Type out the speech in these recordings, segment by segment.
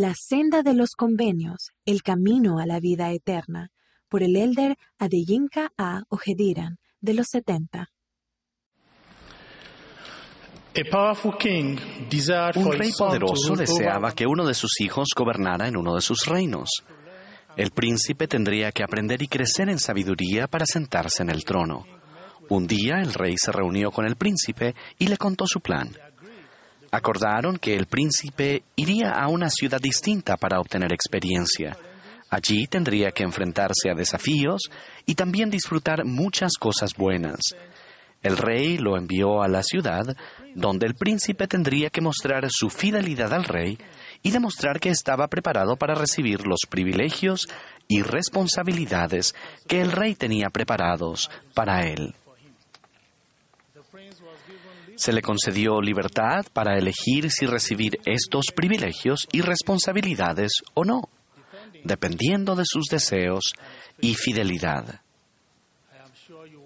La senda de los convenios, el camino a la vida eterna, por el elder Adeyinka A. Ojediran, de los 70. Un rey poderoso deseaba que uno de sus hijos gobernara en uno de sus reinos. El príncipe tendría que aprender y crecer en sabiduría para sentarse en el trono. Un día el rey se reunió con el príncipe y le contó su plan. Acordaron que el príncipe iría a una ciudad distinta para obtener experiencia. Allí tendría que enfrentarse a desafíos y también disfrutar muchas cosas buenas. El rey lo envió a la ciudad, donde el príncipe tendría que mostrar su fidelidad al rey y demostrar que estaba preparado para recibir los privilegios y responsabilidades que el rey tenía preparados para él. Se le concedió libertad para elegir si recibir estos privilegios y responsabilidades o no, dependiendo de sus deseos y fidelidad.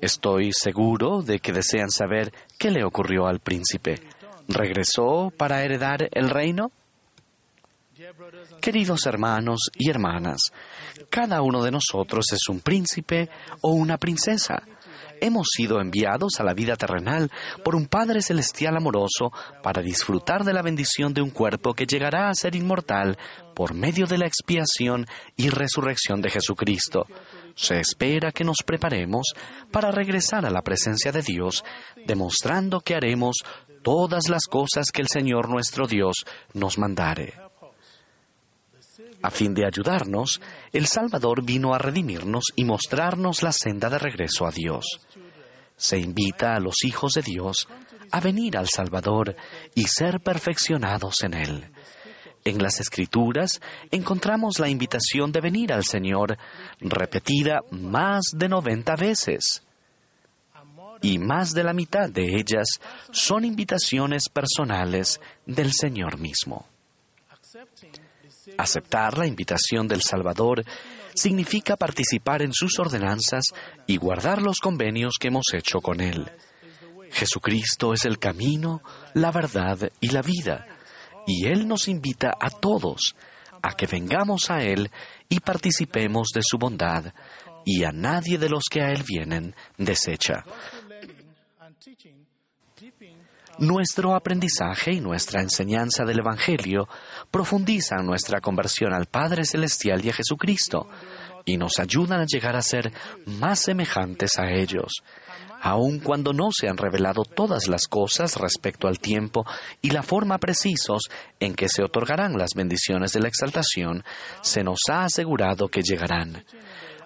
Estoy seguro de que desean saber qué le ocurrió al príncipe. ¿Regresó para heredar el reino? Queridos hermanos y hermanas, cada uno de nosotros es un príncipe o una princesa. Hemos sido enviados a la vida terrenal por un Padre Celestial amoroso para disfrutar de la bendición de un cuerpo que llegará a ser inmortal por medio de la expiación y resurrección de Jesucristo. Se espera que nos preparemos para regresar a la presencia de Dios, demostrando que haremos todas las cosas que el Señor nuestro Dios nos mandare. A fin de ayudarnos, el Salvador vino a redimirnos y mostrarnos la senda de regreso a Dios. Se invita a los hijos de Dios a venir al Salvador y ser perfeccionados en Él. En las Escrituras encontramos la invitación de venir al Señor repetida más de 90 veces. Y más de la mitad de ellas son invitaciones personales del Señor mismo. Aceptar la invitación del Salvador significa participar en sus ordenanzas y guardar los convenios que hemos hecho con Él. Jesucristo es el camino, la verdad y la vida, y Él nos invita a todos a que vengamos a Él y participemos de su bondad, y a nadie de los que a Él vienen desecha. Nuestro aprendizaje y nuestra enseñanza del Evangelio profundizan nuestra conversión al Padre Celestial y a Jesucristo y nos ayudan a llegar a ser más semejantes a ellos. Aun cuando no se han revelado todas las cosas respecto al tiempo y la forma precisos en que se otorgarán las bendiciones de la exaltación, se nos ha asegurado que llegarán.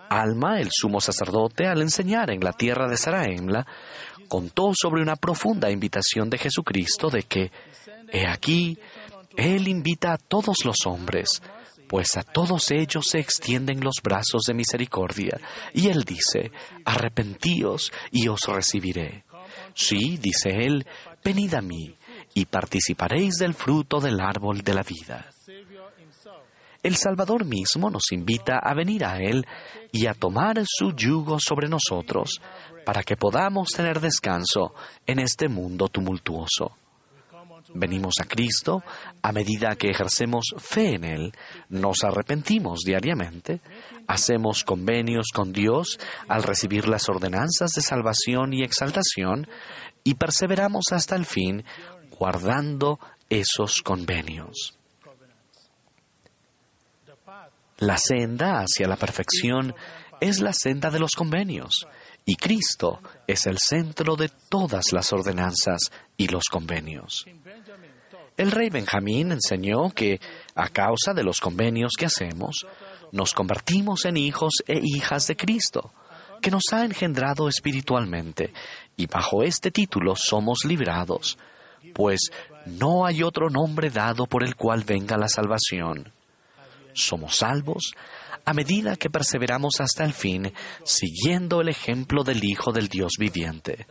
Alma, el sumo sacerdote, al enseñar en la tierra de Saraemla, contó sobre una profunda invitación de Jesucristo de que, he aquí, Él invita a todos los hombres, pues a todos ellos se extienden los brazos de misericordia, y Él dice, arrepentíos y os recibiré. Sí, dice Él, venid a mí, y participaréis del fruto del árbol de la vida. El Salvador mismo nos invita a venir a Él y a tomar su yugo sobre nosotros, para que podamos tener descanso en este mundo tumultuoso. Venimos a Cristo a medida que ejercemos fe en Él, nos arrepentimos diariamente, hacemos convenios con Dios al recibir las ordenanzas de salvación y exaltación y perseveramos hasta el fin guardando esos convenios. La senda hacia la perfección es la senda de los convenios y Cristo es el centro de todas las ordenanzas y los convenios. El rey Benjamín enseñó que, a causa de los convenios que hacemos, nos convertimos en hijos e hijas de Cristo, que nos ha engendrado espiritualmente, y bajo este título somos librados, pues no hay otro nombre dado por el cual venga la salvación. Somos salvos a medida que perseveramos hasta el fin, siguiendo el ejemplo del Hijo del Dios viviente.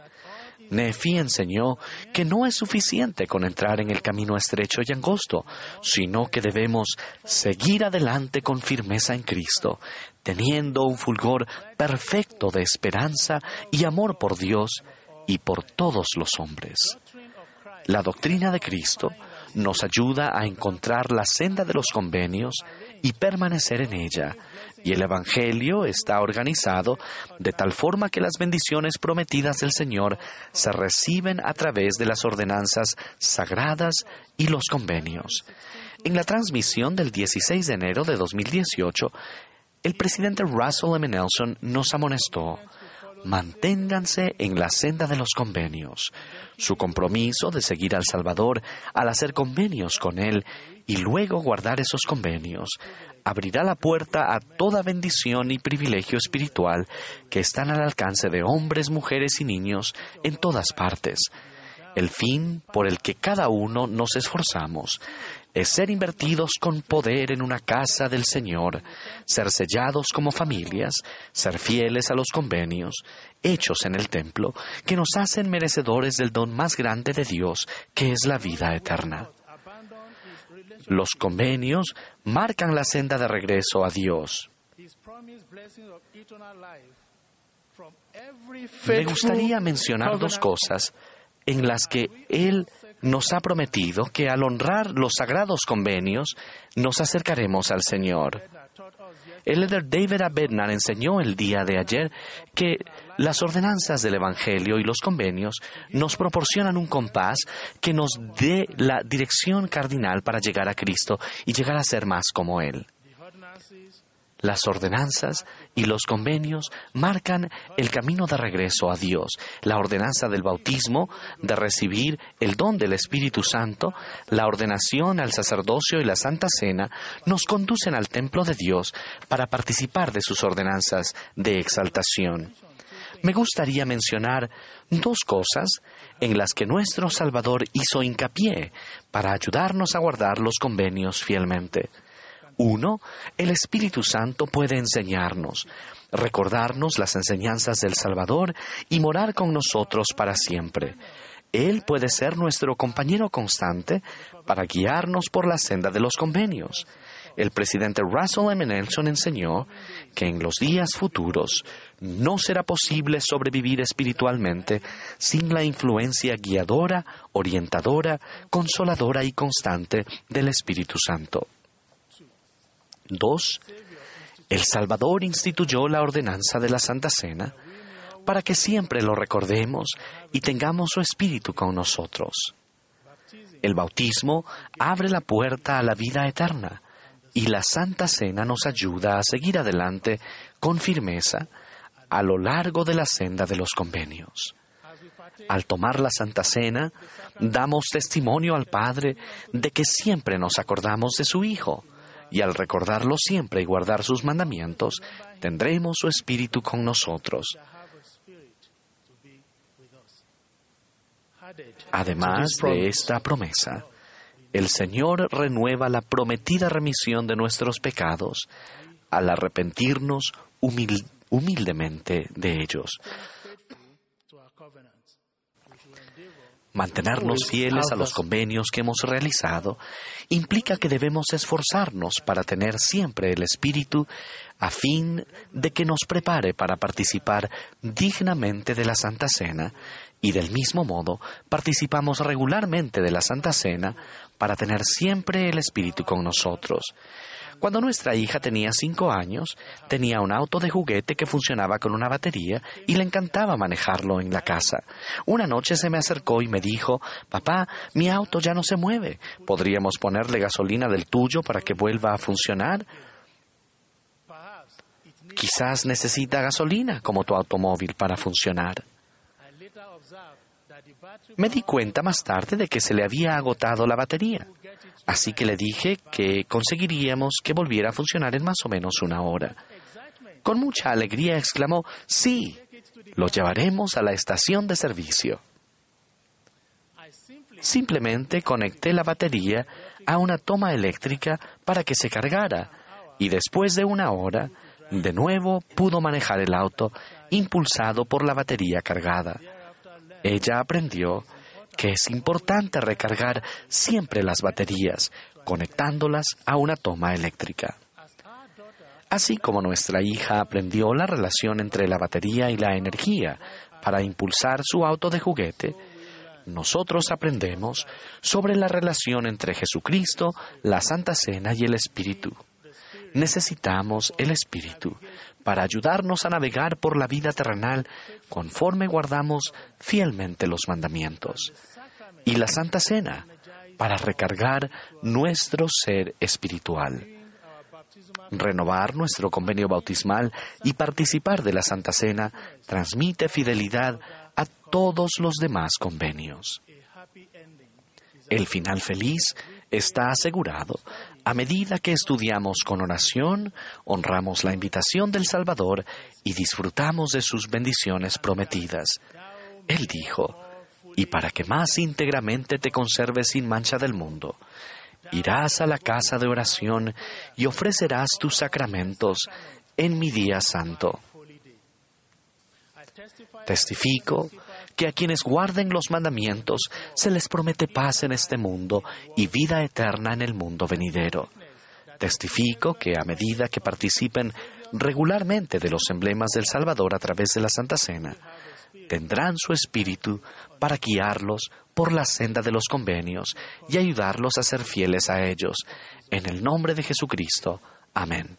Nefi enseñó que no es suficiente con entrar en el camino estrecho y angosto, sino que debemos seguir adelante con firmeza en Cristo, teniendo un fulgor perfecto de esperanza y amor por Dios y por todos los hombres. La doctrina de Cristo nos ayuda a encontrar la senda de los convenios y permanecer en ella. Y el Evangelio está organizado de tal forma que las bendiciones prometidas del Señor se reciben a través de las ordenanzas sagradas y los convenios. En la transmisión del 16 de enero de 2018, el presidente Russell M. Nelson nos amonestó manténganse en la senda de los convenios. Su compromiso de seguir al Salvador al hacer convenios con Él y luego guardar esos convenios abrirá la puerta a toda bendición y privilegio espiritual que están al alcance de hombres, mujeres y niños en todas partes. El fin por el que cada uno nos esforzamos es ser invertidos con poder en una casa del Señor, ser sellados como familias, ser fieles a los convenios, hechos en el templo, que nos hacen merecedores del don más grande de Dios, que es la vida eterna. Los convenios marcan la senda de regreso a Dios. Me gustaría mencionar dos cosas en las que Él nos ha prometido que al honrar los sagrados convenios nos acercaremos al Señor. El líder David Abednar enseñó el día de ayer que las ordenanzas del Evangelio y los convenios nos proporcionan un compás que nos dé la dirección cardinal para llegar a Cristo y llegar a ser más como Él. Las ordenanzas y los convenios marcan el camino de regreso a Dios. La ordenanza del bautismo, de recibir el don del Espíritu Santo, la ordenación al sacerdocio y la Santa Cena, nos conducen al templo de Dios para participar de sus ordenanzas de exaltación. Me gustaría mencionar dos cosas en las que nuestro Salvador hizo hincapié para ayudarnos a guardar los convenios fielmente. Uno, el Espíritu Santo puede enseñarnos, recordarnos las enseñanzas del Salvador y morar con nosotros para siempre. Él puede ser nuestro compañero constante para guiarnos por la senda de los convenios. El presidente Russell M. Nelson enseñó que en los días futuros no será posible sobrevivir espiritualmente sin la influencia guiadora, orientadora, consoladora y constante del Espíritu Santo. Dos, el Salvador instituyó la ordenanza de la Santa Cena para que siempre lo recordemos y tengamos su Espíritu con nosotros. El bautismo abre la puerta a la vida eterna y la Santa Cena nos ayuda a seguir adelante con firmeza a lo largo de la senda de los convenios. Al tomar la Santa Cena, damos testimonio al Padre de que siempre nos acordamos de su Hijo y al recordarlo siempre y guardar sus mandamientos, tendremos su Espíritu con nosotros. Además de esta promesa, el Señor renueva la prometida remisión de nuestros pecados al arrepentirnos humildemente de ellos. Mantenernos fieles a los convenios que hemos realizado implica que debemos esforzarnos para tener siempre el espíritu a fin de que nos prepare para participar dignamente de la Santa Cena y del mismo modo participamos regularmente de la Santa Cena para tener siempre el espíritu con nosotros. Cuando nuestra hija tenía cinco años, tenía un auto de juguete que funcionaba con una batería y le encantaba manejarlo en la casa. Una noche se me acercó y me dijo, papá, mi auto ya no se mueve. ¿Podríamos ponerle gasolina del tuyo para que vuelva a funcionar? Quizás necesita gasolina como tu automóvil para funcionar. Me di cuenta más tarde de que se le había agotado la batería. Así que le dije que conseguiríamos que volviera a funcionar en más o menos una hora. Con mucha alegría exclamó, sí, lo llevaremos a la estación de servicio. Simplemente conecté la batería a una toma eléctrica para que se cargara y después de una hora, de nuevo pudo manejar el auto impulsado por la batería cargada. Ella aprendió que es importante recargar siempre las baterías, conectándolas a una toma eléctrica. Así como nuestra hija aprendió la relación entre la batería y la energía para impulsar su auto de juguete, nosotros aprendemos sobre la relación entre Jesucristo, la Santa Cena y el Espíritu. Necesitamos el Espíritu para ayudarnos a navegar por la vida terrenal conforme guardamos fielmente los mandamientos. Y la Santa Cena para recargar nuestro ser espiritual. Renovar nuestro convenio bautismal y participar de la Santa Cena transmite fidelidad a todos los demás convenios. El final feliz está asegurado a medida que estudiamos con oración, honramos la invitación del Salvador y disfrutamos de sus bendiciones prometidas. Él dijo, y para que más íntegramente te conserves sin mancha del mundo, irás a la casa de oración y ofrecerás tus sacramentos en mi día santo. Testifico que a quienes guarden los mandamientos se les promete paz en este mundo y vida eterna en el mundo venidero. Testifico que a medida que participen regularmente de los emblemas del Salvador a través de la Santa Cena, tendrán su espíritu para guiarlos por la senda de los convenios y ayudarlos a ser fieles a ellos. En el nombre de Jesucristo. Amén.